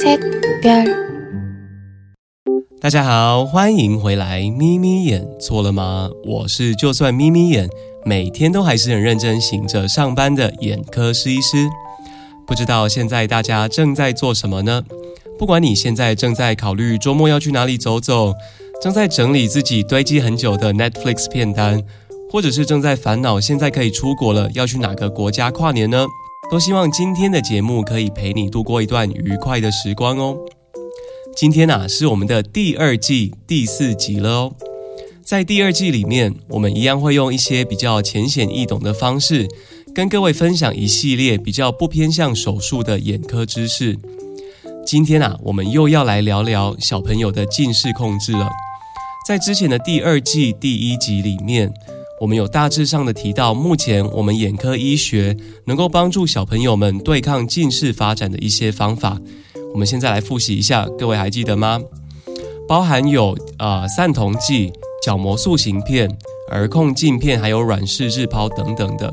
색 별， 大家好，欢迎回来。眯眯眼错了吗？我是就算眯眯眼，每天都还是很认真醒着上班的眼科师医师。不知道现在大家正在做什么呢？不管你现在正在考虑周末要去哪里走走，正在整理自己堆积很久的 Netflix 片单，或者是正在烦恼现在可以出国了，要去哪个国家跨年呢？都希望今天的节目可以陪你度过一段愉快的时光哦。今天啊，是我们的第二季第四集了哦。在第二季里面，我们一样会用一些比较浅显易懂的方式，跟各位分享一系列比较不偏向手术的眼科知识。今天啊，我们又要来聊聊小朋友的近视控制了。在之前的第二季第一集里面。我们有大致上的提到，目前我们眼科医学能够帮助小朋友们对抗近视发展的一些方法。我们现在来复习一下，各位还记得吗？包含有呃散瞳剂、角膜塑形片、儿控镜片，还有软式日抛等等的。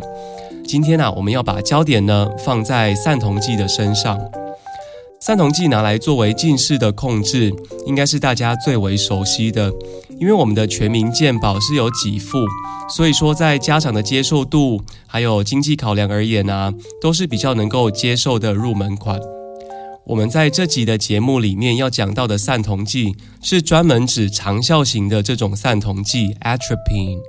今天呢，我们要把焦点呢放在散瞳剂的身上。散瞳剂拿来作为近视的控制，应该是大家最为熟悉的。因为我们的全民健保是有给付，所以说在家长的接受度还有经济考量而言啊，都是比较能够接受的入门款。我们在这集的节目里面要讲到的散瞳剂，是专门指长效型的这种散瞳剂 atropine。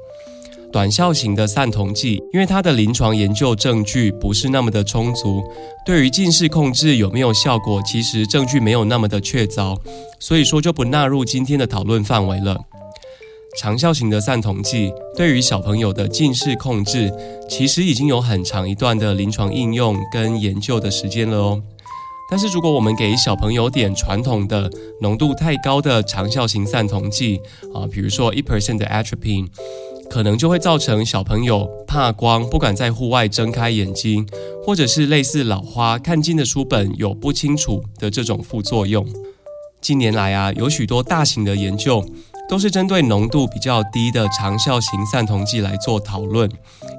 短效型的散瞳剂，因为它的临床研究证据不是那么的充足，对于近视控制有没有效果，其实证据没有那么的确凿，所以说就不纳入今天的讨论范围了。长效型的散瞳剂对于小朋友的近视控制，其实已经有很长一段的临床应用跟研究的时间了哦。但是如果我们给小朋友点传统的浓度太高的长效型散瞳剂啊，比如说一 percent 的 atropine，可能就会造成小朋友怕光，不敢在户外睁开眼睛，或者是类似老花看近的书本有不清楚的这种副作用。近年来啊，有许多大型的研究。都是针对浓度比较低的长效型散瞳剂来做讨论，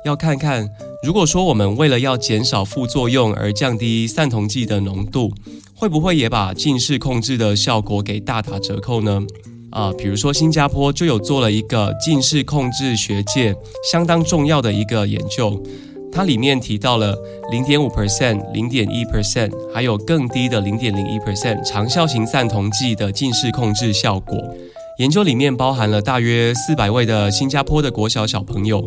要看看如果说我们为了要减少副作用而降低散瞳剂的浓度，会不会也把近视控制的效果给大打折扣呢？啊，比如说新加坡就有做了一个近视控制学界相当重要的一个研究，它里面提到了零点五 percent、零点一 percent，还有更低的零点零一 percent 长效型散瞳剂的近视控制效果。研究里面包含了大约四百位的新加坡的国小小朋友，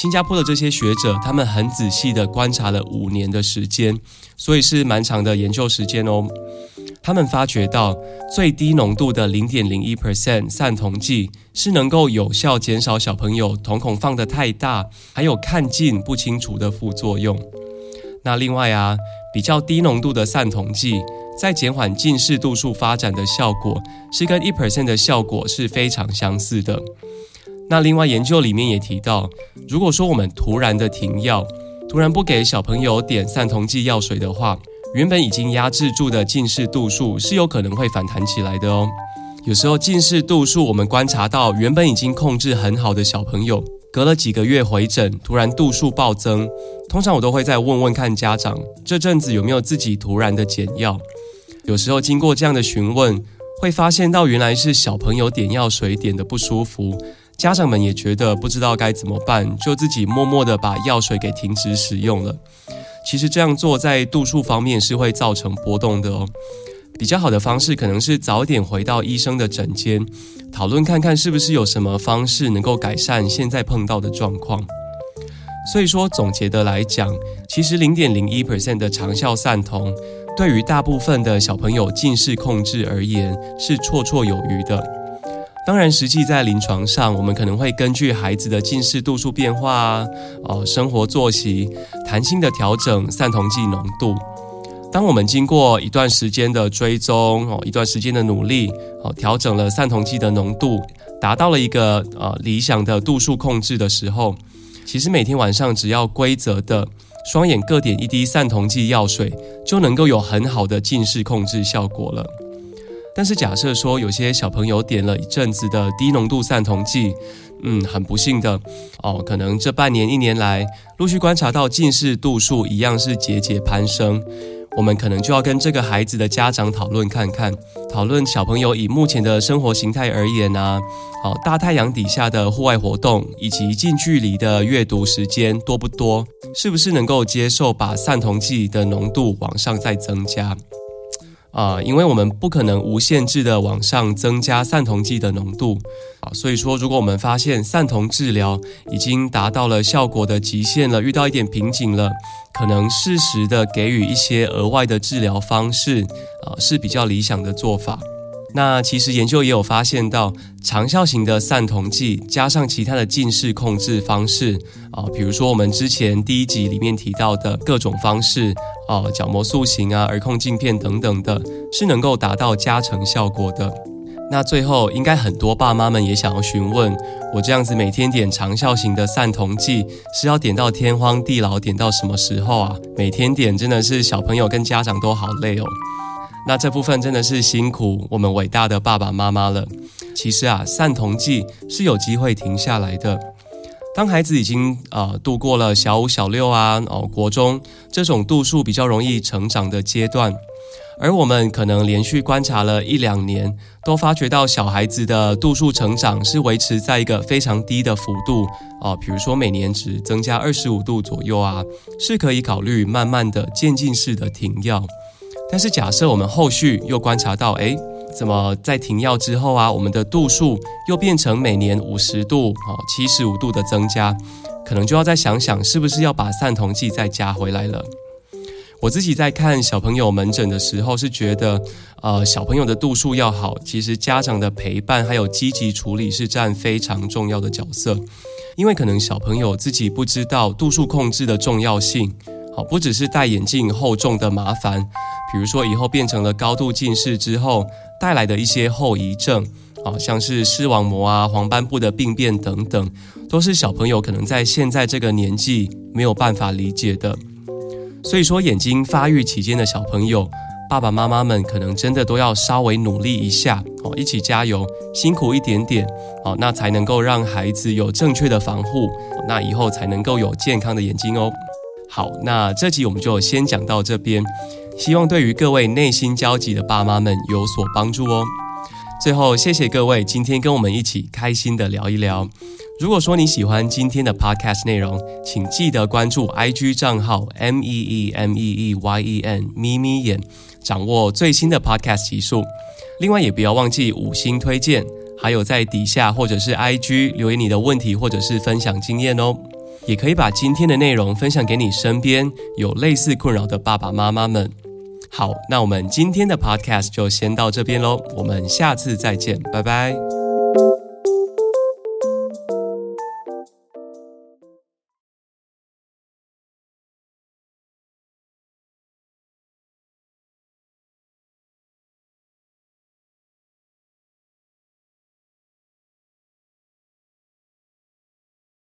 新加坡的这些学者，他们很仔细的观察了五年的时间，所以是蛮长的研究时间哦。他们发觉到最低浓度的零点零一 percent 散瞳剂是能够有效减少小朋友瞳孔放得太大，还有看近不清楚的副作用。那另外啊，比较低浓度的散瞳剂。在减缓近视度数发展的效果是跟一 percent 的效果是非常相似的。那另外研究里面也提到，如果说我们突然的停药，突然不给小朋友点散瞳剂药水的话，原本已经压制住的近视度数是有可能会反弹起来的哦。有时候近视度数我们观察到原本已经控制很好的小朋友，隔了几个月回诊，突然度数暴增，通常我都会再问问看家长，这阵子有没有自己突然的减药。有时候经过这样的询问，会发现到原来是小朋友点药水点的不舒服，家长们也觉得不知道该怎么办，就自己默默的把药水给停止使用了。其实这样做在度数方面是会造成波动的哦。比较好的方式可能是早点回到医生的诊间，讨论看看是不是有什么方式能够改善现在碰到的状况。所以说总结的来讲，其实零点零一 percent 的长效散瞳。对于大部分的小朋友近视控制而言是绰绰有余的。当然，实际在临床上，我们可能会根据孩子的近视度数变化啊，哦，生活作息，弹性的调整散瞳剂浓度。当我们经过一段时间的追踪哦，一段时间的努力哦，调整了散瞳剂的浓度，达到了一个呃理想的度数控制的时候，其实每天晚上只要规则的。双眼各点一滴散瞳剂药水，就能够有很好的近视控制效果了。但是假设说有些小朋友点了一阵子的低浓度散瞳剂，嗯，很不幸的哦，可能这半年一年来陆续观察到近视度数一样是节节攀升。我们可能就要跟这个孩子的家长讨论看看，讨论小朋友以目前的生活形态而言啊，好大太阳底下的户外活动以及近距离的阅读时间多不多，是不是能够接受把散瞳剂的浓度往上再增加？啊，因为我们不可能无限制的往上增加散瞳剂的浓度啊，所以说，如果我们发现散瞳治疗已经达到了效果的极限了，遇到一点瓶颈了，可能适时的给予一些额外的治疗方式啊，是比较理想的做法。那其实研究也有发现到，长效型的散瞳剂加上其他的近视控制方式啊，比如说我们之前第一集里面提到的各种方式啊，角膜塑形啊、耳控镜片等等的，是能够达到加成效果的。那最后，应该很多爸妈们也想要询问，我这样子每天点长效型的散瞳剂，是要点到天荒地老，点到什么时候啊？每天点真的是小朋友跟家长都好累哦。那这部分真的是辛苦我们伟大的爸爸妈妈了。其实啊，散瞳剂是有机会停下来的。当孩子已经呃度过了小五、小六啊，哦国中这种度数比较容易成长的阶段，而我们可能连续观察了一两年，都发觉到小孩子的度数成长是维持在一个非常低的幅度哦，比如说每年只增加二十五度左右啊，是可以考虑慢慢的渐进式的停药。但是假设我们后续又观察到，哎，怎么在停药之后啊，我们的度数又变成每年五十度、哦七十五度的增加，可能就要再想想，是不是要把散瞳剂再加回来了。我自己在看小朋友门诊的时候，是觉得，呃，小朋友的度数要好，其实家长的陪伴还有积极处理是占非常重要的角色，因为可能小朋友自己不知道度数控制的重要性。好，不只是戴眼镜厚重的麻烦，比如说以后变成了高度近视之后带来的一些后遗症，啊，像是视网膜啊、黄斑部的病变等等，都是小朋友可能在现在这个年纪没有办法理解的。所以说，眼睛发育期间的小朋友，爸爸妈妈们可能真的都要稍微努力一下，哦，一起加油，辛苦一点点，哦，那才能够让孩子有正确的防护，那以后才能够有健康的眼睛哦。好，那这集我们就先讲到这边，希望对于各位内心焦急的爸妈们有所帮助哦。最后，谢谢各位今天跟我们一起开心的聊一聊。如果说你喜欢今天的 podcast 内容，请记得关注 IG 账号 M E E M E E Y E N 咪咪眼，掌握最新的 podcast 集数。另外，也不要忘记五星推荐，还有在底下或者是 IG 留言你的问题，或者是分享经验哦。也可以把今天的内容分享给你身边有类似困扰的爸爸妈妈们。好，那我们今天的 podcast 就先到这边喽，我们下次再见，拜拜。